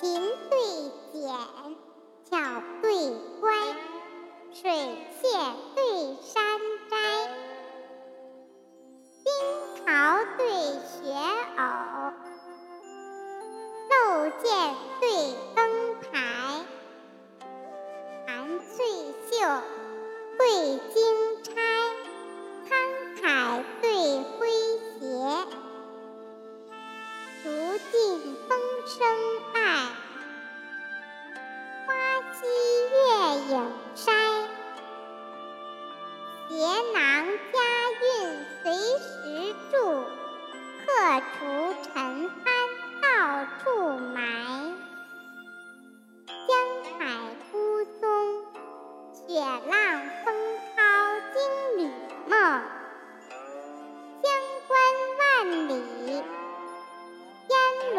琴对剪，巧对乖，水榭对山斋，冰桃对雪藕，漏箭对灯台，寒翠袖，对金钗，慷慨对诙谐，读尽风声携囊佳韵随时住，客除尘埃到处埋。江海孤松，雪浪风涛惊旅梦，乡关万里，烟峦